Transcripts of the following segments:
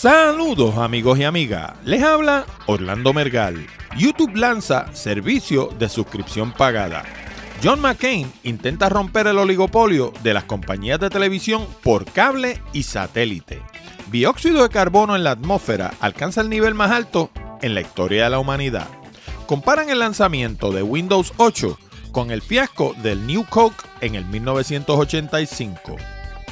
Saludos amigos y amigas, les habla Orlando Mergal. YouTube lanza servicio de suscripción pagada. John McCain intenta romper el oligopolio de las compañías de televisión por cable y satélite. Bióxido de carbono en la atmósfera alcanza el nivel más alto en la historia de la humanidad. Comparan el lanzamiento de Windows 8 con el fiasco del New Coke en el 1985.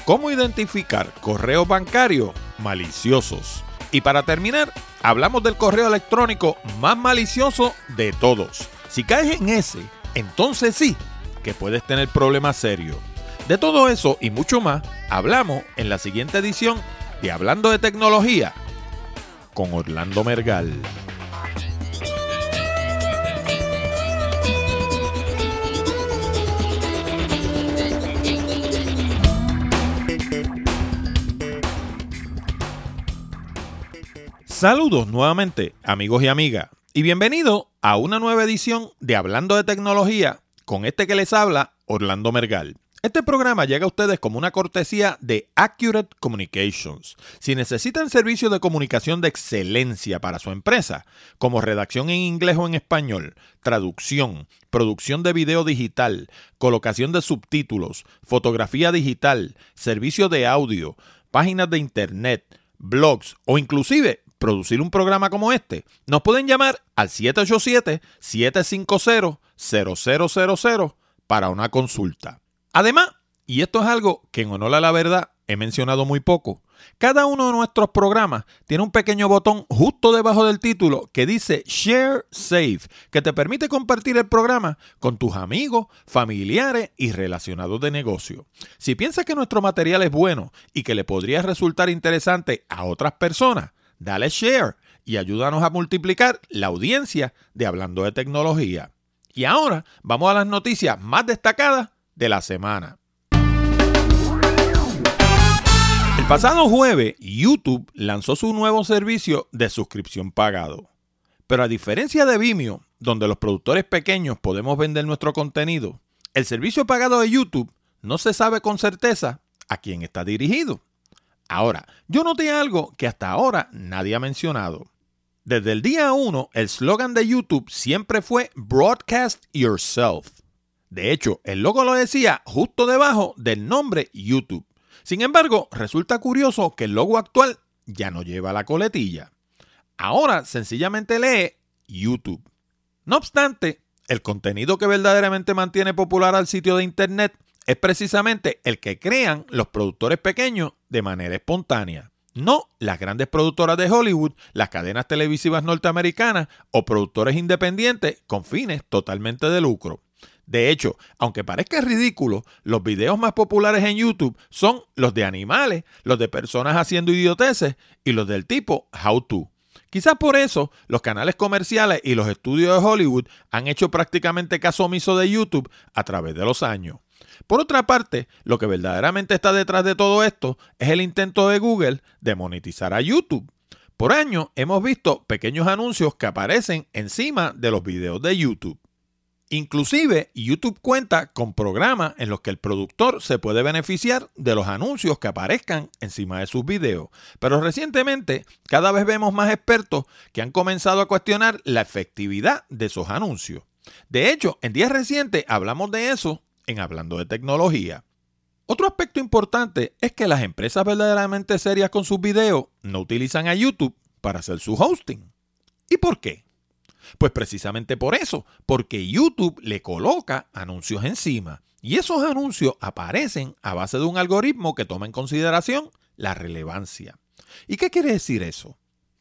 ¿Cómo identificar correos bancarios maliciosos? Y para terminar, hablamos del correo electrónico más malicioso de todos. Si caes en ese, entonces sí que puedes tener problemas serios. De todo eso y mucho más, hablamos en la siguiente edición de Hablando de Tecnología con Orlando Mergal. Saludos nuevamente amigos y amigas y bienvenido a una nueva edición de Hablando de Tecnología con este que les habla Orlando Mergal. Este programa llega a ustedes como una cortesía de Accurate Communications. Si necesitan servicios de comunicación de excelencia para su empresa, como redacción en inglés o en español, traducción, producción de video digital, colocación de subtítulos, fotografía digital, servicio de audio, páginas de internet, blogs o inclusive producir un programa como este, nos pueden llamar al 787-750-0000 para una consulta. Además, y esto es algo que en honor a la verdad he mencionado muy poco, cada uno de nuestros programas tiene un pequeño botón justo debajo del título que dice Share Save, que te permite compartir el programa con tus amigos, familiares y relacionados de negocio. Si piensas que nuestro material es bueno y que le podría resultar interesante a otras personas, dale share y ayúdanos a multiplicar la audiencia de Hablando de Tecnología. Y ahora vamos a las noticias más destacadas de la semana. El pasado jueves, YouTube lanzó su nuevo servicio de suscripción pagado. Pero a diferencia de Vimeo, donde los productores pequeños podemos vender nuestro contenido, el servicio pagado de YouTube no se sabe con certeza a quién está dirigido. Ahora, yo noté algo que hasta ahora nadie ha mencionado. Desde el día 1, el slogan de YouTube siempre fue Broadcast Yourself. De hecho, el logo lo decía justo debajo del nombre YouTube. Sin embargo, resulta curioso que el logo actual ya no lleva la coletilla. Ahora sencillamente lee YouTube. No obstante, el contenido que verdaderamente mantiene popular al sitio de Internet es precisamente el que crean los productores pequeños de manera espontánea. No las grandes productoras de Hollywood, las cadenas televisivas norteamericanas o productores independientes con fines totalmente de lucro. De hecho, aunque parezca ridículo, los videos más populares en YouTube son los de animales, los de personas haciendo idioteces y los del tipo How To. Quizás por eso los canales comerciales y los estudios de Hollywood han hecho prácticamente caso omiso de YouTube a través de los años. Por otra parte, lo que verdaderamente está detrás de todo esto es el intento de Google de monetizar a YouTube. Por años hemos visto pequeños anuncios que aparecen encima de los videos de YouTube. Inclusive YouTube cuenta con programas en los que el productor se puede beneficiar de los anuncios que aparezcan encima de sus videos. Pero recientemente cada vez vemos más expertos que han comenzado a cuestionar la efectividad de esos anuncios. De hecho, en días recientes hablamos de eso en Hablando de Tecnología. Otro aspecto importante es que las empresas verdaderamente serias con sus videos no utilizan a YouTube para hacer su hosting. ¿Y por qué? Pues precisamente por eso, porque YouTube le coloca anuncios encima y esos anuncios aparecen a base de un algoritmo que toma en consideración la relevancia. ¿Y qué quiere decir eso?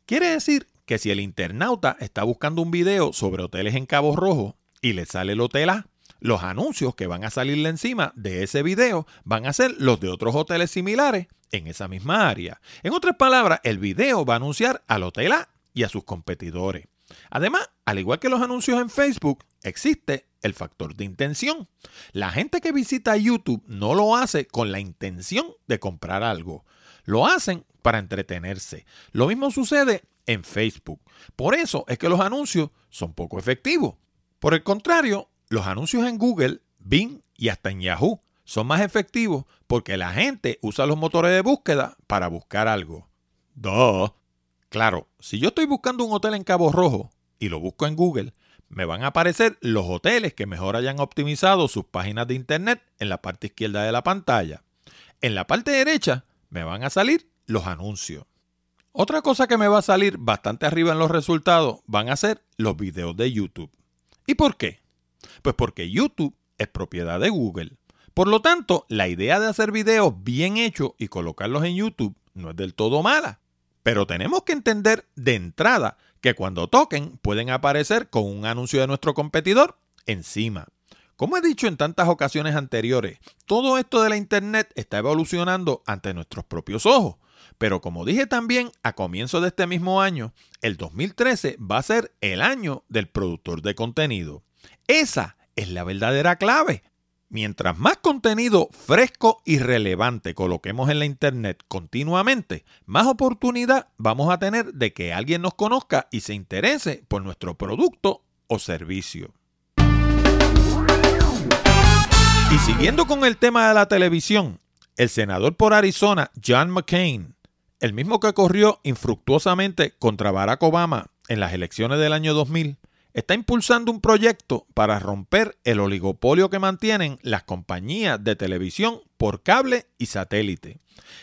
Quiere decir que si el internauta está buscando un video sobre hoteles en Cabo Rojo y le sale el hotel A, los anuncios que van a salirle encima de ese video van a ser los de otros hoteles similares en esa misma área. En otras palabras, el video va a anunciar al hotel A y a sus competidores. Además, al igual que los anuncios en Facebook, existe el factor de intención. La gente que visita YouTube no lo hace con la intención de comprar algo. Lo hacen para entretenerse. Lo mismo sucede en Facebook. Por eso es que los anuncios son poco efectivos. Por el contrario, los anuncios en Google, Bing y hasta en Yahoo son más efectivos porque la gente usa los motores de búsqueda para buscar algo. Duh. Claro, si yo estoy buscando un hotel en Cabo Rojo y lo busco en Google, me van a aparecer los hoteles que mejor hayan optimizado sus páginas de internet en la parte izquierda de la pantalla. En la parte derecha me van a salir los anuncios. Otra cosa que me va a salir bastante arriba en los resultados van a ser los videos de YouTube. ¿Y por qué? Pues porque YouTube es propiedad de Google. Por lo tanto, la idea de hacer videos bien hechos y colocarlos en YouTube no es del todo mala. Pero tenemos que entender de entrada que cuando toquen pueden aparecer con un anuncio de nuestro competidor encima. Como he dicho en tantas ocasiones anteriores, todo esto de la Internet está evolucionando ante nuestros propios ojos. Pero como dije también a comienzo de este mismo año, el 2013 va a ser el año del productor de contenido. Esa es la verdadera clave. Mientras más contenido fresco y relevante coloquemos en la Internet continuamente, más oportunidad vamos a tener de que alguien nos conozca y se interese por nuestro producto o servicio. Y siguiendo con el tema de la televisión, el senador por Arizona, John McCain, el mismo que corrió infructuosamente contra Barack Obama en las elecciones del año 2000, está impulsando un proyecto para romper el oligopolio que mantienen las compañías de televisión por cable y satélite.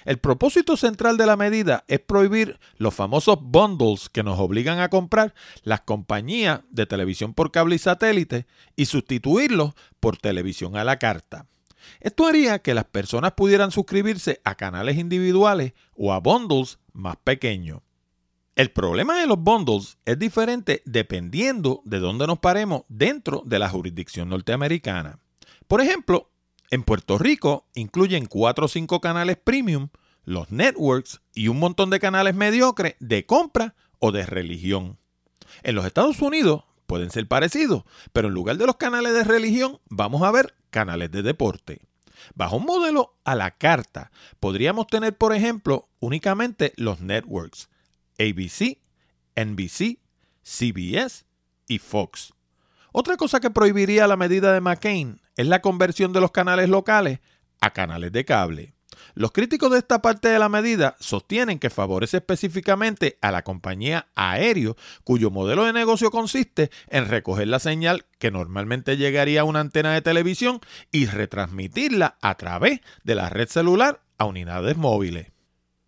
El propósito central de la medida es prohibir los famosos bundles que nos obligan a comprar las compañías de televisión por cable y satélite y sustituirlos por televisión a la carta. Esto haría que las personas pudieran suscribirse a canales individuales o a bundles más pequeños. El problema de los bundles es diferente dependiendo de dónde nos paremos dentro de la jurisdicción norteamericana. Por ejemplo, en Puerto Rico incluyen 4 o 5 canales premium, los networks y un montón de canales mediocres de compra o de religión. En los Estados Unidos pueden ser parecidos, pero en lugar de los canales de religión vamos a ver canales de deporte. Bajo un modelo a la carta, podríamos tener, por ejemplo, únicamente los networks, ABC, NBC, CBS y Fox. Otra cosa que prohibiría la medida de McCain es la conversión de los canales locales a canales de cable. Los críticos de esta parte de la medida sostienen que favorece específicamente a la compañía aéreo cuyo modelo de negocio consiste en recoger la señal que normalmente llegaría a una antena de televisión y retransmitirla a través de la red celular a unidades móviles.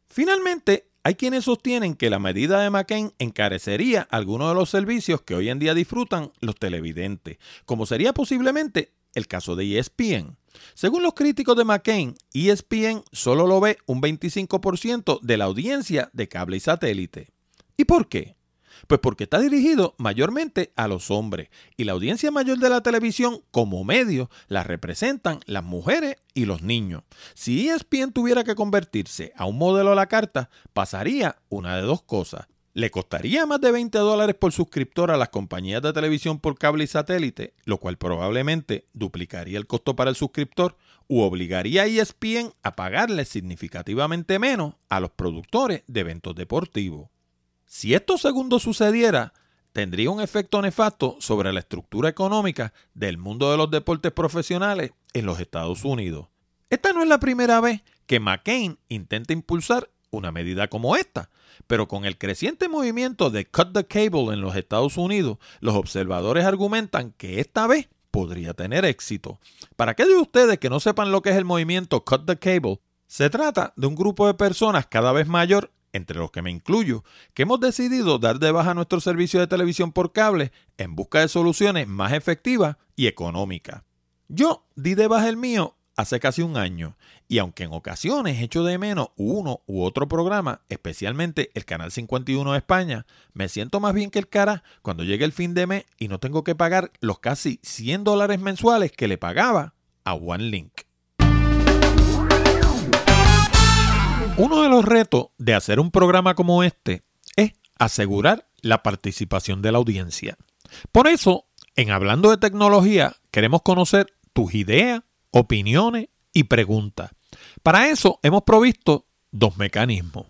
Finalmente, hay quienes sostienen que la medida de McCain encarecería algunos de los servicios que hoy en día disfrutan los televidentes, como sería posiblemente el caso de ESPN. Según los críticos de McCain, ESPN solo lo ve un 25% de la audiencia de cable y satélite. ¿Y por qué? Pues porque está dirigido mayormente a los hombres y la audiencia mayor de la televisión como medio la representan las mujeres y los niños. Si ESPN tuviera que convertirse a un modelo a la carta, pasaría una de dos cosas. Le costaría más de 20 dólares por suscriptor a las compañías de televisión por cable y satélite, lo cual probablemente duplicaría el costo para el suscriptor, u obligaría a ESPN a pagarle significativamente menos a los productores de eventos deportivos. Si esto segundo sucediera, tendría un efecto nefasto sobre la estructura económica del mundo de los deportes profesionales en los Estados Unidos. Esta no es la primera vez que McCain intenta impulsar una medida como esta, pero con el creciente movimiento de Cut the Cable en los Estados Unidos, los observadores argumentan que esta vez podría tener éxito. Para aquellos de ustedes que no sepan lo que es el movimiento Cut the Cable, se trata de un grupo de personas cada vez mayor entre los que me incluyo, que hemos decidido dar de baja nuestro servicio de televisión por cable en busca de soluciones más efectivas y económicas. Yo di de baja el mío hace casi un año y aunque en ocasiones echo de menos uno u otro programa, especialmente el Canal 51 de España, me siento más bien que el cara cuando llegue el fin de mes y no tengo que pagar los casi 100 dólares mensuales que le pagaba a OneLink. Uno de los retos de hacer un programa como este es asegurar la participación de la audiencia. Por eso, en Hablando de Tecnología, queremos conocer tus ideas, opiniones y preguntas. Para eso hemos provisto dos mecanismos.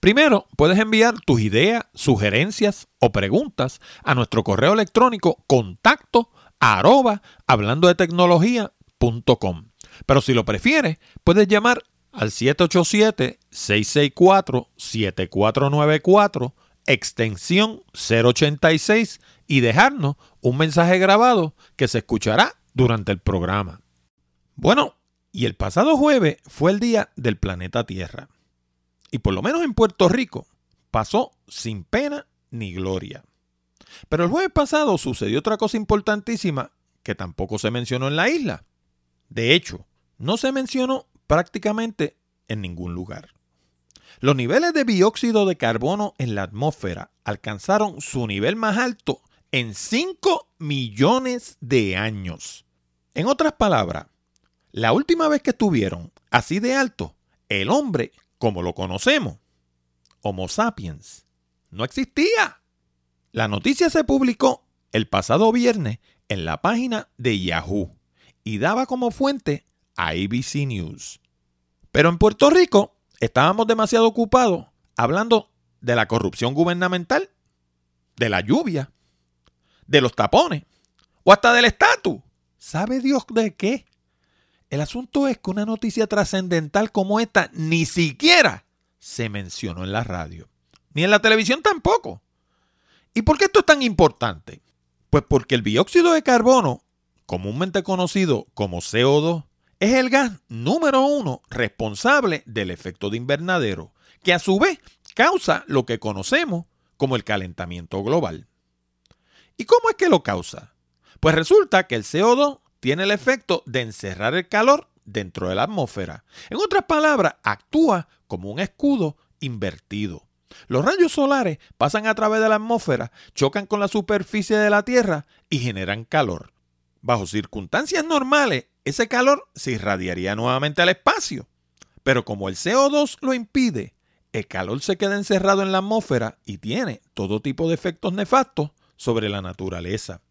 Primero, puedes enviar tus ideas, sugerencias o preguntas a nuestro correo electrónico contacto hablando de tecnología.com. Pero si lo prefieres, puedes llamar al 787-664-7494, extensión 086 y dejarnos un mensaje grabado que se escuchará durante el programa. Bueno, y el pasado jueves fue el día del planeta Tierra. Y por lo menos en Puerto Rico pasó sin pena ni gloria. Pero el jueves pasado sucedió otra cosa importantísima que tampoco se mencionó en la isla. De hecho, no se mencionó prácticamente en ningún lugar. Los niveles de dióxido de carbono en la atmósfera alcanzaron su nivel más alto en 5 millones de años. En otras palabras, la última vez que estuvieron así de alto, el hombre, como lo conocemos, Homo sapiens, no existía. La noticia se publicó el pasado viernes en la página de Yahoo y daba como fuente a ABC News. Pero en Puerto Rico estábamos demasiado ocupados hablando de la corrupción gubernamental, de la lluvia, de los tapones o hasta del estatus. ¿Sabe Dios de qué? El asunto es que una noticia trascendental como esta ni siquiera se mencionó en la radio, ni en la televisión tampoco. ¿Y por qué esto es tan importante? Pues porque el dióxido de carbono, comúnmente conocido como CO2, es el gas número uno responsable del efecto de invernadero, que a su vez causa lo que conocemos como el calentamiento global. ¿Y cómo es que lo causa? Pues resulta que el CO2 tiene el efecto de encerrar el calor dentro de la atmósfera. En otras palabras, actúa como un escudo invertido. Los rayos solares pasan a través de la atmósfera, chocan con la superficie de la Tierra y generan calor. Bajo circunstancias normales, ese calor se irradiaría nuevamente al espacio. Pero como el CO2 lo impide, el calor se queda encerrado en la atmósfera y tiene todo tipo de efectos nefastos sobre la naturaleza.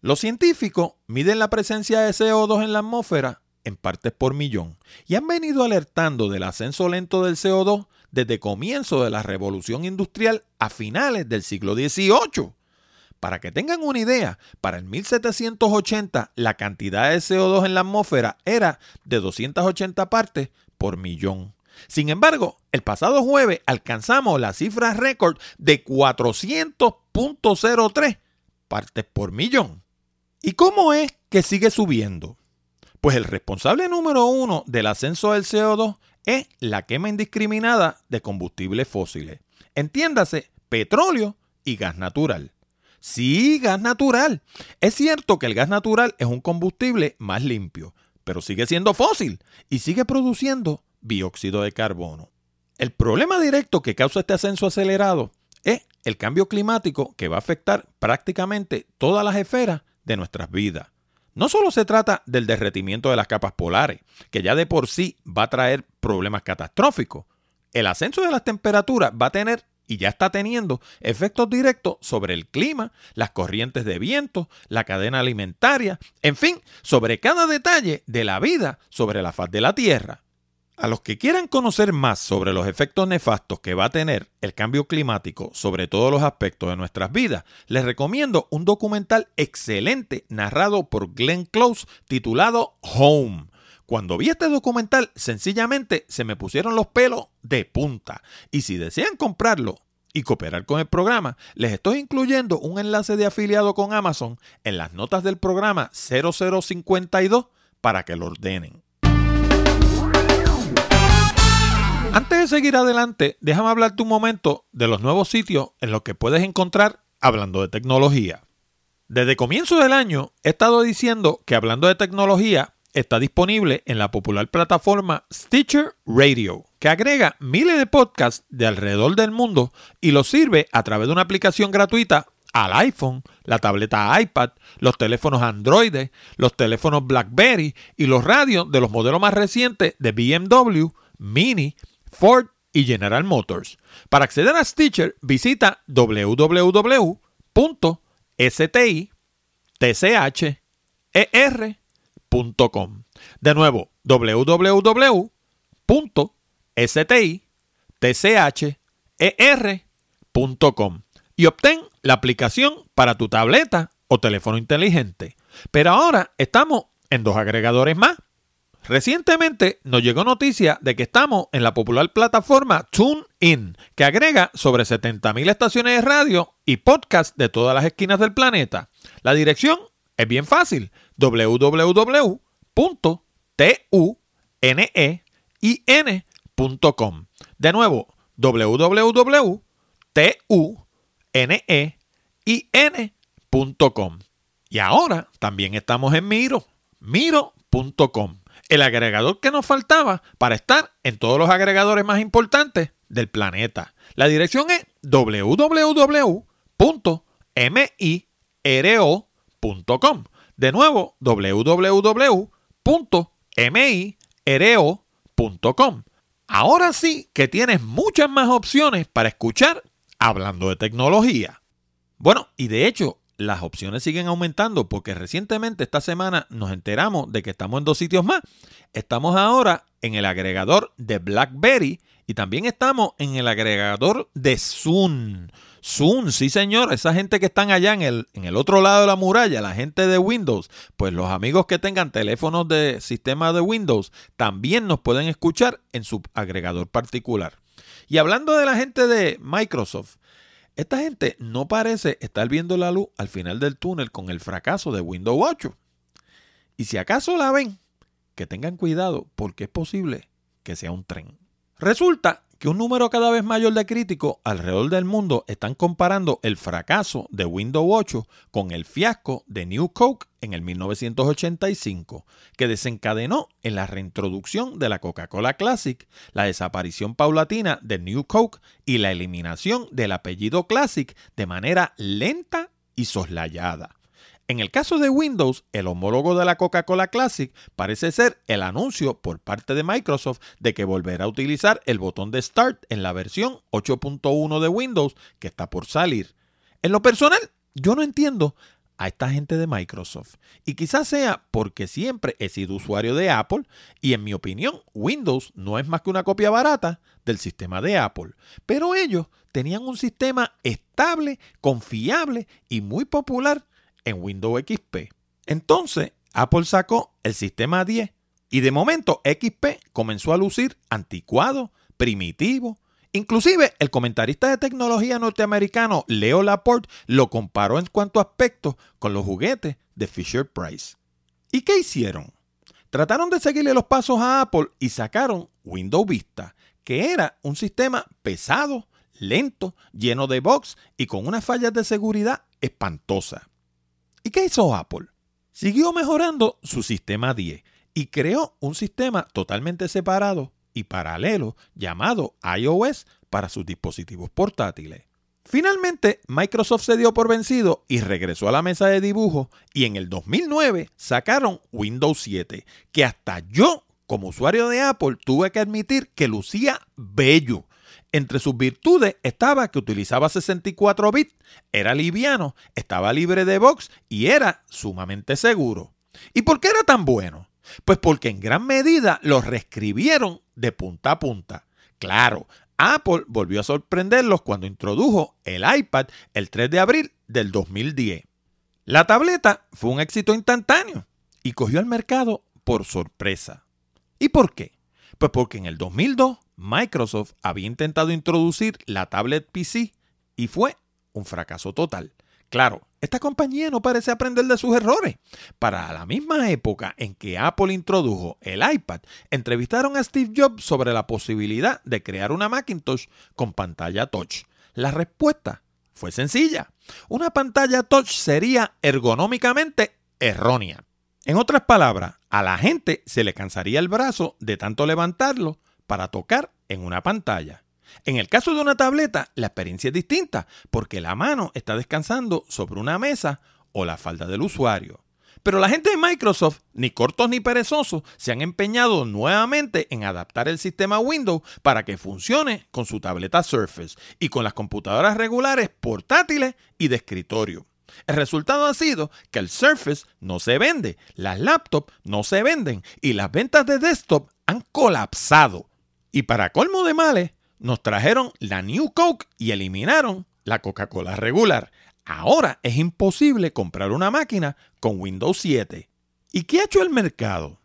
Los científicos miden la presencia de CO2 en la atmósfera en partes por millón y han venido alertando del ascenso lento del CO2 desde comienzo de la revolución industrial a finales del siglo XVIII. Para que tengan una idea, para el 1780 la cantidad de CO2 en la atmósfera era de 280 partes por millón. Sin embargo, el pasado jueves alcanzamos la cifra récord de 400.03 partes por millón. ¿Y cómo es que sigue subiendo? Pues el responsable número uno del ascenso del CO2 es la quema indiscriminada de combustibles fósiles. Entiéndase, petróleo y gas natural. Sí, gas natural. Es cierto que el gas natural es un combustible más limpio, pero sigue siendo fósil y sigue produciendo dióxido de carbono. El problema directo que causa este ascenso acelerado es el cambio climático que va a afectar prácticamente todas las esferas de nuestras vidas. No solo se trata del derretimiento de las capas polares, que ya de por sí va a traer problemas catastróficos. El ascenso de las temperaturas va a tener y ya está teniendo efectos directos sobre el clima, las corrientes de viento, la cadena alimentaria, en fin, sobre cada detalle de la vida sobre la faz de la Tierra. A los que quieran conocer más sobre los efectos nefastos que va a tener el cambio climático sobre todos los aspectos de nuestras vidas, les recomiendo un documental excelente narrado por Glenn Close titulado Home. Cuando vi este documental, sencillamente se me pusieron los pelos de punta. Y si desean comprarlo y cooperar con el programa, les estoy incluyendo un enlace de afiliado con Amazon en las notas del programa 0052 para que lo ordenen. Antes de seguir adelante, déjame hablarte un momento de los nuevos sitios en los que puedes encontrar hablando de tecnología. Desde comienzo del año he estado diciendo que hablando de tecnología está disponible en la popular plataforma Stitcher Radio, que agrega miles de podcasts de alrededor del mundo y los sirve a través de una aplicación gratuita al iPhone, la tableta iPad, los teléfonos Android, los teléfonos BlackBerry y los radios de los modelos más recientes de BMW, Mini, Ford y General Motors. Para acceder a Stitcher, visita De nuevo, www.stitcher.com y obtén la aplicación para tu tableta o teléfono inteligente. Pero ahora estamos en dos agregadores más Recientemente nos llegó noticia de que estamos en la popular plataforma TuneIn, que agrega sobre 70.000 estaciones de radio y podcast de todas las esquinas del planeta. La dirección es bien fácil, www.tunein.com. De nuevo, www.tunein.com. Y ahora también estamos en Miro, miro.com el agregador que nos faltaba para estar en todos los agregadores más importantes del planeta. La dirección es www.miro.com. De nuevo, www.miro.com. Ahora sí que tienes muchas más opciones para escuchar hablando de tecnología. Bueno, y de hecho, las opciones siguen aumentando porque recientemente esta semana nos enteramos de que estamos en dos sitios más. Estamos ahora en el agregador de BlackBerry y también estamos en el agregador de Zoom. Zoom, sí señor, esa gente que están allá en el, en el otro lado de la muralla, la gente de Windows, pues los amigos que tengan teléfonos de sistema de Windows también nos pueden escuchar en su agregador particular. Y hablando de la gente de Microsoft, esta gente no parece estar viendo la luz al final del túnel con el fracaso de Windows 8. Y si acaso la ven, que tengan cuidado porque es posible que sea un tren. Resulta que un número cada vez mayor de críticos alrededor del mundo están comparando el fracaso de Windows 8 con el fiasco de New Coke en el 1985, que desencadenó en la reintroducción de la Coca-Cola Classic, la desaparición paulatina de New Coke y la eliminación del apellido Classic de manera lenta y soslayada. En el caso de Windows, el homólogo de la Coca-Cola Classic parece ser el anuncio por parte de Microsoft de que volverá a utilizar el botón de Start en la versión 8.1 de Windows que está por salir. En lo personal, yo no entiendo a esta gente de Microsoft. Y quizás sea porque siempre he sido usuario de Apple y en mi opinión Windows no es más que una copia barata del sistema de Apple. Pero ellos tenían un sistema estable, confiable y muy popular en Windows XP. Entonces, Apple sacó el sistema 10 y de momento XP comenzó a lucir anticuado, primitivo. Inclusive el comentarista de tecnología norteamericano Leo Laporte lo comparó en cuanto a aspecto con los juguetes de Fisher Price. ¿Y qué hicieron? Trataron de seguirle los pasos a Apple y sacaron Windows Vista, que era un sistema pesado, lento, lleno de bugs y con unas fallas de seguridad espantosas. ¿Y qué hizo Apple? Siguió mejorando su sistema 10 y creó un sistema totalmente separado y paralelo llamado iOS para sus dispositivos portátiles. Finalmente, Microsoft se dio por vencido y regresó a la mesa de dibujo y en el 2009 sacaron Windows 7, que hasta yo, como usuario de Apple, tuve que admitir que lucía bello. Entre sus virtudes estaba que utilizaba 64 bits, era liviano, estaba libre de box y era sumamente seguro. ¿Y por qué era tan bueno? Pues porque en gran medida lo reescribieron de punta a punta. Claro, Apple volvió a sorprenderlos cuando introdujo el iPad el 3 de abril del 2010. La tableta fue un éxito instantáneo y cogió al mercado por sorpresa. ¿Y por qué? Pues porque en el 2002 Microsoft había intentado introducir la tablet PC y fue un fracaso total. Claro, esta compañía no parece aprender de sus errores. Para la misma época en que Apple introdujo el iPad, entrevistaron a Steve Jobs sobre la posibilidad de crear una Macintosh con pantalla touch. La respuesta fue sencilla. Una pantalla touch sería ergonómicamente errónea. En otras palabras, a la gente se le cansaría el brazo de tanto levantarlo para tocar en una pantalla. En el caso de una tableta, la experiencia es distinta porque la mano está descansando sobre una mesa o la falda del usuario. Pero la gente de Microsoft, ni cortos ni perezosos, se han empeñado nuevamente en adaptar el sistema Windows para que funcione con su tableta Surface y con las computadoras regulares portátiles y de escritorio. El resultado ha sido que el Surface no se vende, las laptops no se venden y las ventas de desktop han colapsado. Y para colmo de males, nos trajeron la New Coke y eliminaron la Coca-Cola regular. Ahora es imposible comprar una máquina con Windows 7. ¿Y qué ha hecho el mercado?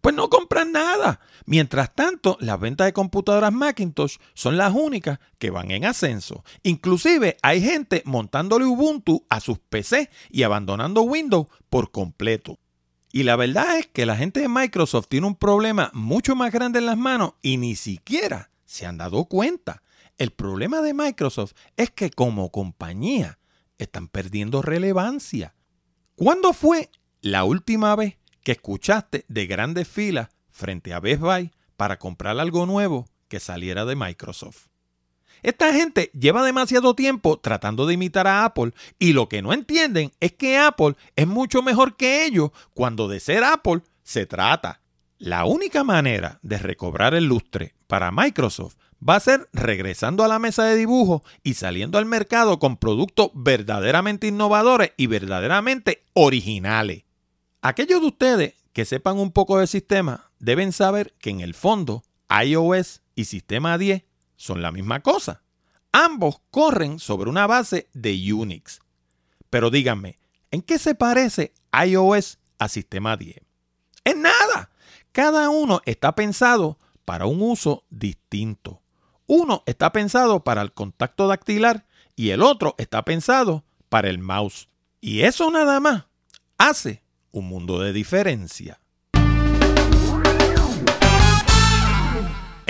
Pues no compran nada. Mientras tanto, las ventas de computadoras Macintosh son las únicas que van en ascenso. Inclusive hay gente montándole Ubuntu a sus PC y abandonando Windows por completo. Y la verdad es que la gente de Microsoft tiene un problema mucho más grande en las manos y ni siquiera se han dado cuenta. El problema de Microsoft es que como compañía están perdiendo relevancia. ¿Cuándo fue la última vez que escuchaste de grandes filas frente a Best Buy para comprar algo nuevo que saliera de Microsoft? Esta gente lleva demasiado tiempo tratando de imitar a Apple y lo que no entienden es que Apple es mucho mejor que ellos cuando de ser Apple se trata. La única manera de recobrar el lustre para Microsoft va a ser regresando a la mesa de dibujo y saliendo al mercado con productos verdaderamente innovadores y verdaderamente originales. Aquellos de ustedes que sepan un poco del sistema deben saber que en el fondo iOS y Sistema 10 son la misma cosa. Ambos corren sobre una base de Unix. Pero díganme, ¿en qué se parece iOS a Sistema 10? En nada. Cada uno está pensado para un uso distinto. Uno está pensado para el contacto dactilar y el otro está pensado para el mouse. Y eso nada más hace un mundo de diferencia.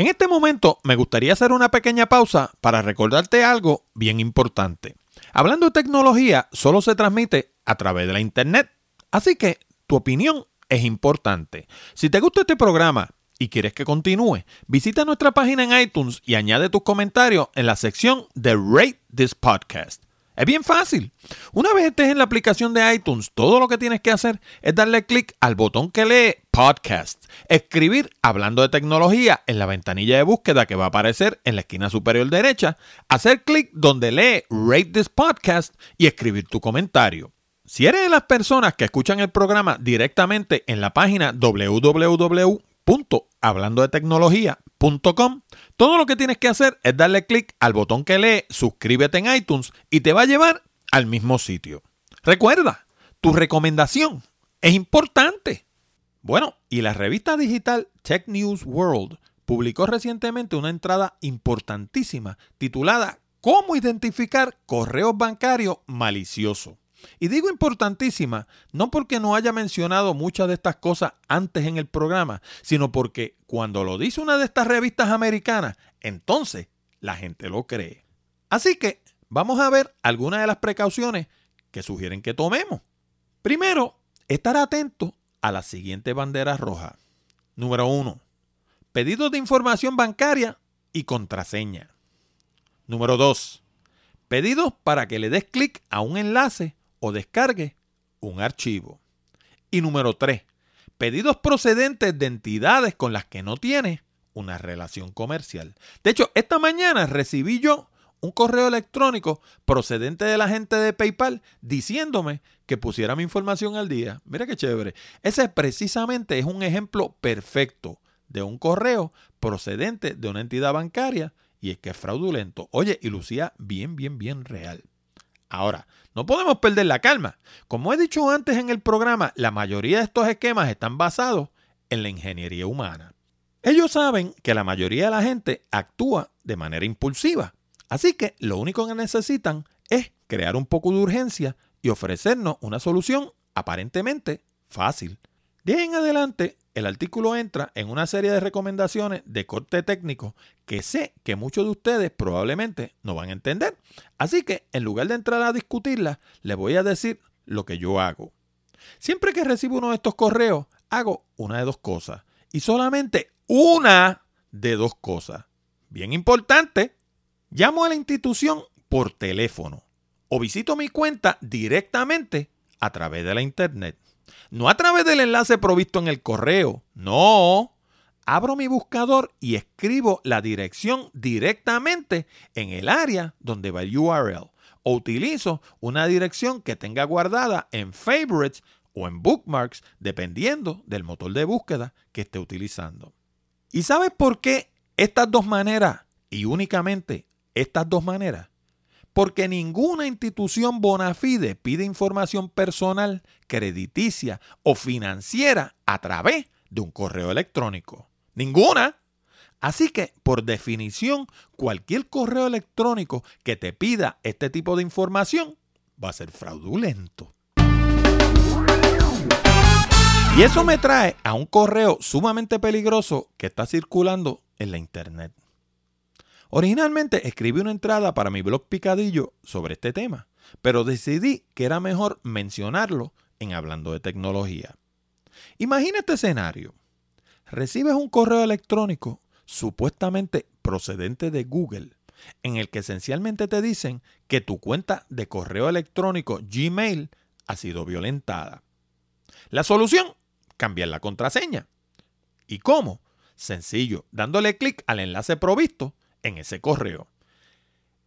En este momento me gustaría hacer una pequeña pausa para recordarte algo bien importante. Hablando de tecnología, solo se transmite a través de la Internet. Así que tu opinión es importante. Si te gusta este programa y quieres que continúe, visita nuestra página en iTunes y añade tus comentarios en la sección de Rate This Podcast. Es bien fácil. Una vez estés en la aplicación de iTunes, todo lo que tienes que hacer es darle clic al botón que lee Podcast, escribir hablando de tecnología en la ventanilla de búsqueda que va a aparecer en la esquina superior derecha, hacer clic donde lee Rate This Podcast y escribir tu comentario. Si eres de las personas que escuchan el programa directamente en la página www hablando de todo lo que tienes que hacer es darle clic al botón que lee suscríbete en iTunes y te va a llevar al mismo sitio. Recuerda, tu recomendación es importante. Bueno, y la revista digital Tech News World publicó recientemente una entrada importantísima titulada Cómo identificar correos bancarios maliciosos. Y digo importantísima, no porque no haya mencionado muchas de estas cosas antes en el programa, sino porque cuando lo dice una de estas revistas americanas, entonces la gente lo cree. Así que vamos a ver algunas de las precauciones que sugieren que tomemos. Primero, estar atento a las siguientes banderas rojas. Número uno, pedidos de información bancaria y contraseña. Número dos, pedidos para que le des clic a un enlace o descargue un archivo. Y número 3. Pedidos procedentes de entidades con las que no tiene una relación comercial. De hecho, esta mañana recibí yo un correo electrónico procedente de la gente de PayPal diciéndome que pusiera mi información al día. Mira qué chévere. Ese precisamente es un ejemplo perfecto de un correo procedente de una entidad bancaria y es que es fraudulento. Oye, y lucía bien, bien, bien real. Ahora, no podemos perder la calma. Como he dicho antes en el programa, la mayoría de estos esquemas están basados en la ingeniería humana. Ellos saben que la mayoría de la gente actúa de manera impulsiva. Así que lo único que necesitan es crear un poco de urgencia y ofrecernos una solución aparentemente fácil. De en adelante, el artículo entra en una serie de recomendaciones de corte técnico que sé que muchos de ustedes probablemente no van a entender. Así que en lugar de entrar a discutirlas, les voy a decir lo que yo hago. Siempre que recibo uno de estos correos, hago una de dos cosas. Y solamente una de dos cosas. Bien importante, llamo a la institución por teléfono o visito mi cuenta directamente a través de la internet. No a través del enlace provisto en el correo. No. Abro mi buscador y escribo la dirección directamente en el área donde va el URL. O utilizo una dirección que tenga guardada en favorites o en bookmarks, dependiendo del motor de búsqueda que esté utilizando. ¿Y sabes por qué estas dos maneras y únicamente estas dos maneras? Porque ninguna institución bona fide pide información personal, crediticia o financiera a través de un correo electrónico? Ninguna. Así que, por definición, cualquier correo electrónico que te pida este tipo de información va a ser fraudulento. Y eso me trae a un correo sumamente peligroso que está circulando en la internet. Originalmente escribí una entrada para mi blog Picadillo sobre este tema, pero decidí que era mejor mencionarlo en Hablando de Tecnología. Imagina este escenario. Recibes un correo electrónico supuestamente procedente de Google, en el que esencialmente te dicen que tu cuenta de correo electrónico Gmail ha sido violentada. La solución, cambiar la contraseña. ¿Y cómo? Sencillo, dándole clic al enlace provisto en ese correo.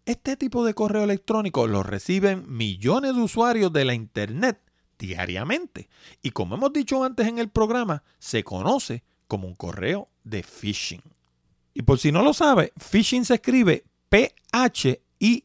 Este tipo de correo electrónico lo reciben millones de usuarios de la Internet diariamente y como hemos dicho antes en el programa, se conoce como un correo de phishing. Y por si no lo sabe, phishing se escribe P-H-I-S-H-I-N-G.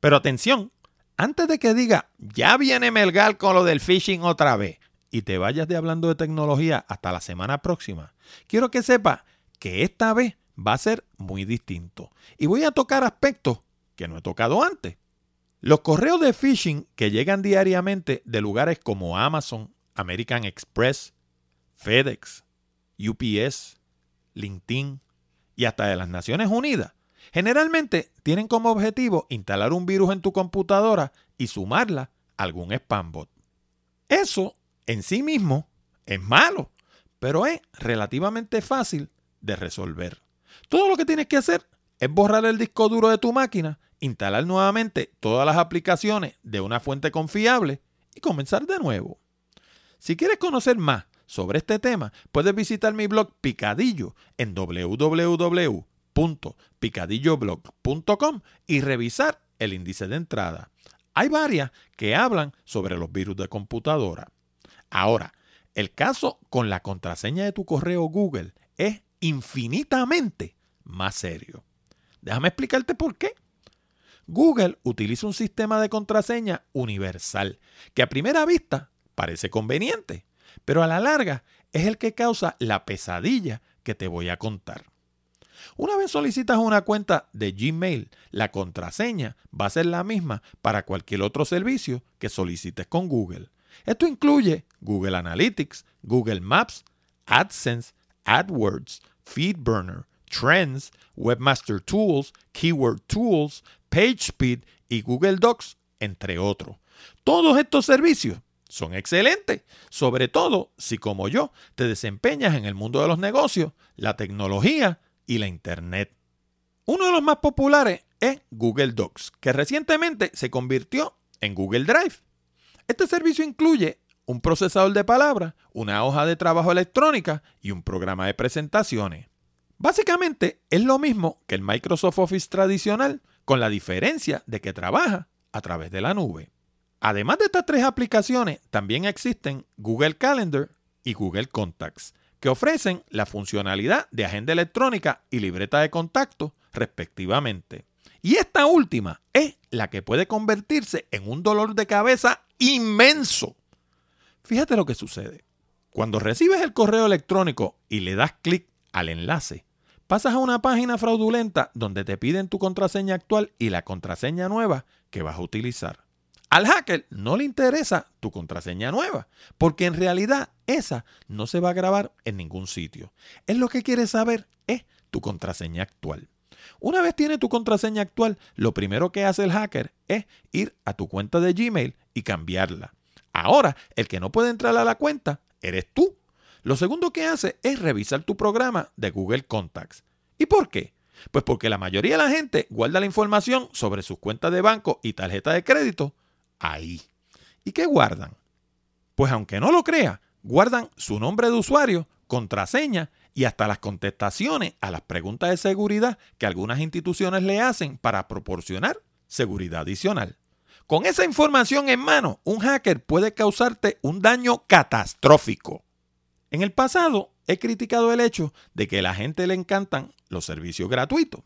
Pero atención, antes de que diga, ya viene Melgar con lo del phishing otra vez, y te vayas de hablando de tecnología hasta la semana próxima, quiero que sepa que esta vez va a ser muy distinto. Y voy a tocar aspectos que no he tocado antes. Los correos de phishing que llegan diariamente de lugares como Amazon, American Express, FedEx, UPS, LinkedIn y hasta de las Naciones Unidas, generalmente tienen como objetivo instalar un virus en tu computadora y sumarla a algún spam bot. Eso en sí mismo es malo, pero es relativamente fácil de resolver. Todo lo que tienes que hacer es borrar el disco duro de tu máquina, instalar nuevamente todas las aplicaciones de una fuente confiable y comenzar de nuevo. Si quieres conocer más sobre este tema, puedes visitar mi blog Picadillo en www.picadilloblog.com y revisar el índice de entrada. Hay varias que hablan sobre los virus de computadora. Ahora, el caso con la contraseña de tu correo Google es infinitamente más serio. Déjame explicarte por qué. Google utiliza un sistema de contraseña universal que a primera vista parece conveniente pero a la larga es el que causa la pesadilla que te voy a contar. Una vez solicitas una cuenta de Gmail, la contraseña va a ser la misma para cualquier otro servicio que solicites con Google. Esto incluye Google Analytics, Google Maps, AdSense, AdWords, FeedBurner, Trends, Webmaster Tools, Keyword Tools, PageSpeed y Google Docs, entre otros. Todos estos servicios son excelentes, sobre todo si como yo te desempeñas en el mundo de los negocios, la tecnología y la Internet. Uno de los más populares es Google Docs, que recientemente se convirtió en Google Drive. Este servicio incluye un procesador de palabras, una hoja de trabajo electrónica y un programa de presentaciones. Básicamente es lo mismo que el Microsoft Office tradicional, con la diferencia de que trabaja a través de la nube. Además de estas tres aplicaciones, también existen Google Calendar y Google Contacts, que ofrecen la funcionalidad de agenda electrónica y libreta de contacto, respectivamente. Y esta última es la que puede convertirse en un dolor de cabeza inmenso. Fíjate lo que sucede. Cuando recibes el correo electrónico y le das clic al enlace, pasas a una página fraudulenta donde te piden tu contraseña actual y la contraseña nueva que vas a utilizar. Al hacker no le interesa tu contraseña nueva, porque en realidad esa no se va a grabar en ningún sitio. Él lo que quiere saber es tu contraseña actual. Una vez tiene tu contraseña actual, lo primero que hace el hacker es ir a tu cuenta de Gmail y cambiarla. Ahora, el que no puede entrar a la cuenta eres tú. Lo segundo que hace es revisar tu programa de Google Contacts. ¿Y por qué? Pues porque la mayoría de la gente guarda la información sobre sus cuentas de banco y tarjeta de crédito ahí. ¿Y qué guardan? Pues aunque no lo crea, guardan su nombre de usuario, contraseña y hasta las contestaciones a las preguntas de seguridad que algunas instituciones le hacen para proporcionar seguridad adicional. Con esa información en mano, un hacker puede causarte un daño catastrófico. En el pasado he criticado el hecho de que a la gente le encantan los servicios gratuitos.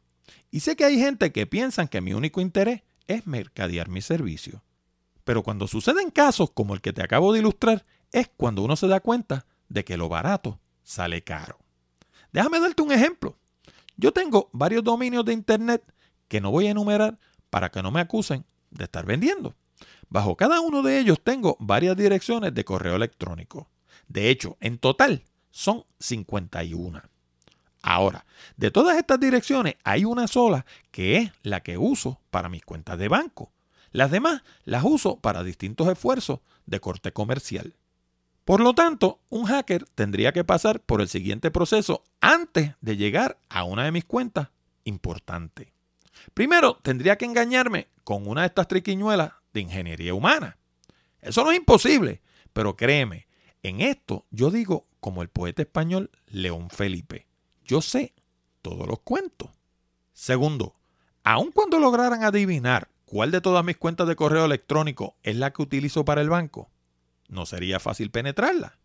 Y sé que hay gente que piensan que mi único interés es mercadear mi servicio. Pero cuando suceden casos como el que te acabo de ilustrar, es cuando uno se da cuenta de que lo barato sale caro. Déjame darte un ejemplo. Yo tengo varios dominios de Internet que no voy a enumerar para que no me acusen de estar vendiendo. Bajo cada uno de ellos tengo varias direcciones de correo electrónico. De hecho, en total son 51. Ahora, de todas estas direcciones hay una sola que es la que uso para mis cuentas de banco. Las demás las uso para distintos esfuerzos de corte comercial. Por lo tanto, un hacker tendría que pasar por el siguiente proceso antes de llegar a una de mis cuentas importante. Primero, tendría que engañarme con una de estas triquiñuelas de ingeniería humana. Eso no es imposible, pero créeme, en esto yo digo como el poeta español León Felipe, yo sé todos los cuentos. Segundo, aun cuando lograran adivinar cuál de todas mis cuentas de correo electrónico es la que utilizo para el banco, no sería fácil penetrarla.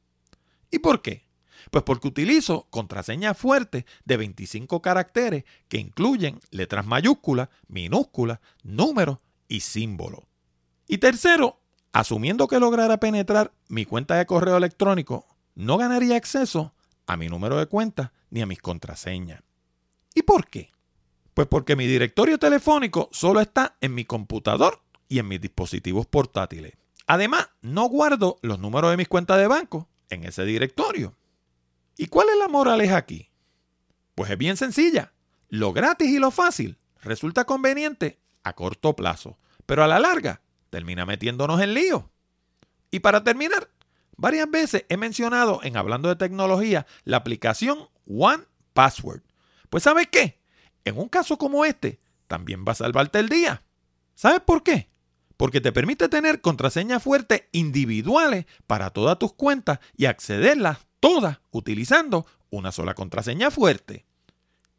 ¿Y por qué? Pues porque utilizo contraseñas fuertes de 25 caracteres que incluyen letras mayúsculas, minúsculas, números y símbolos. Y tercero, asumiendo que lograra penetrar mi cuenta de correo electrónico, no ganaría acceso a mi número de cuenta ni a mis contraseñas. ¿Y por qué? Pues porque mi directorio telefónico solo está en mi computador y en mis dispositivos portátiles. Además, no guardo los números de mis cuentas de banco en ese directorio. ¿Y cuál es la moraleja aquí? Pues es bien sencilla. Lo gratis y lo fácil resulta conveniente a corto plazo, pero a la larga termina metiéndonos en lío. Y para terminar, varias veces he mencionado en Hablando de Tecnología la aplicación One Password. Pues ¿sabes qué? En un caso como este, también va a salvarte el día. ¿Sabes por qué? porque te permite tener contraseñas fuertes individuales para todas tus cuentas y accederlas todas utilizando una sola contraseña fuerte.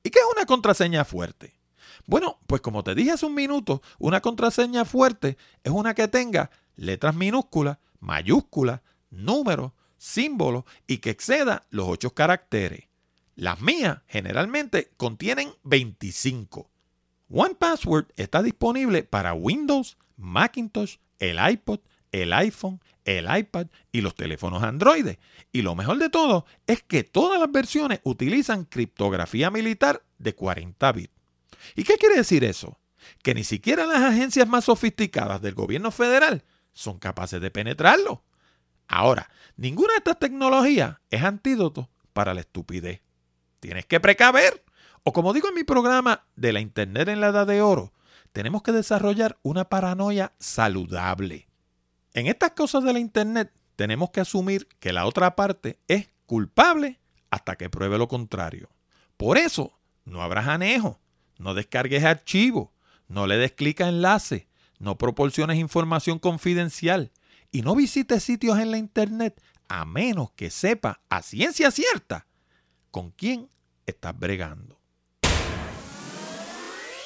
¿Y qué es una contraseña fuerte? Bueno, pues como te dije hace un minuto, una contraseña fuerte es una que tenga letras minúsculas, mayúsculas, números, símbolos y que exceda los ocho caracteres. Las mías generalmente contienen 25. One Password está disponible para Windows, Macintosh, el iPod, el iPhone, el iPad y los teléfonos Android. Y lo mejor de todo es que todas las versiones utilizan criptografía militar de 40 bits. ¿Y qué quiere decir eso? Que ni siquiera las agencias más sofisticadas del gobierno federal son capaces de penetrarlo. Ahora, ninguna de estas tecnologías es antídoto para la estupidez. Tienes que precaver. O como digo en mi programa de la Internet en la Edad de Oro, tenemos que desarrollar una paranoia saludable. En estas cosas de la Internet tenemos que asumir que la otra parte es culpable hasta que pruebe lo contrario. Por eso, no habrá anejo, no descargues archivos, no le des clic a enlace, no proporciones información confidencial y no visites sitios en la Internet a menos que sepa a ciencia cierta con quién estás bregando.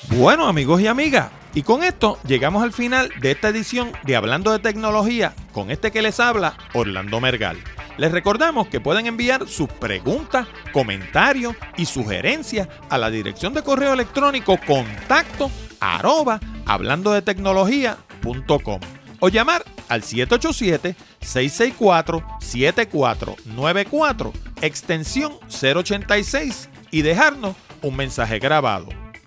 Bueno amigos y amigas, y con esto llegamos al final de esta edición de Hablando de Tecnología con este que les habla, Orlando Mergal. Les recordamos que pueden enviar sus preguntas, comentarios y sugerencias a la dirección de correo electrónico contacto arroba hablando de tecnología.com o llamar al 787-664-7494, extensión 086 y dejarnos un mensaje grabado.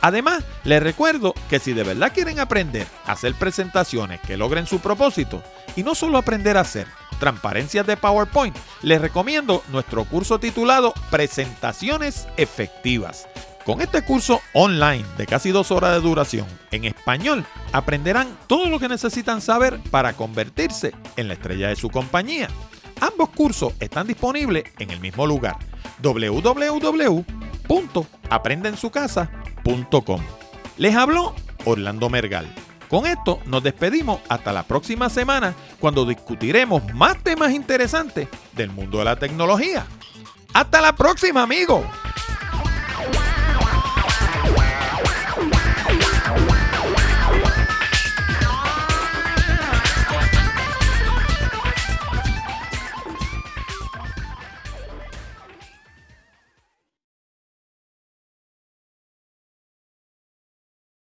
Además, les recuerdo que si de verdad quieren aprender a hacer presentaciones que logren su propósito, y no solo aprender a hacer transparencias de PowerPoint, les recomiendo nuestro curso titulado Presentaciones Efectivas. Con este curso online de casi dos horas de duración en español, aprenderán todo lo que necesitan saber para convertirse en la estrella de su compañía. Ambos cursos están disponibles en el mismo lugar, www.aprendensucasa.com. Les habló Orlando Mergal. Con esto nos despedimos hasta la próxima semana cuando discutiremos más temas interesantes del mundo de la tecnología. Hasta la próxima, amigos.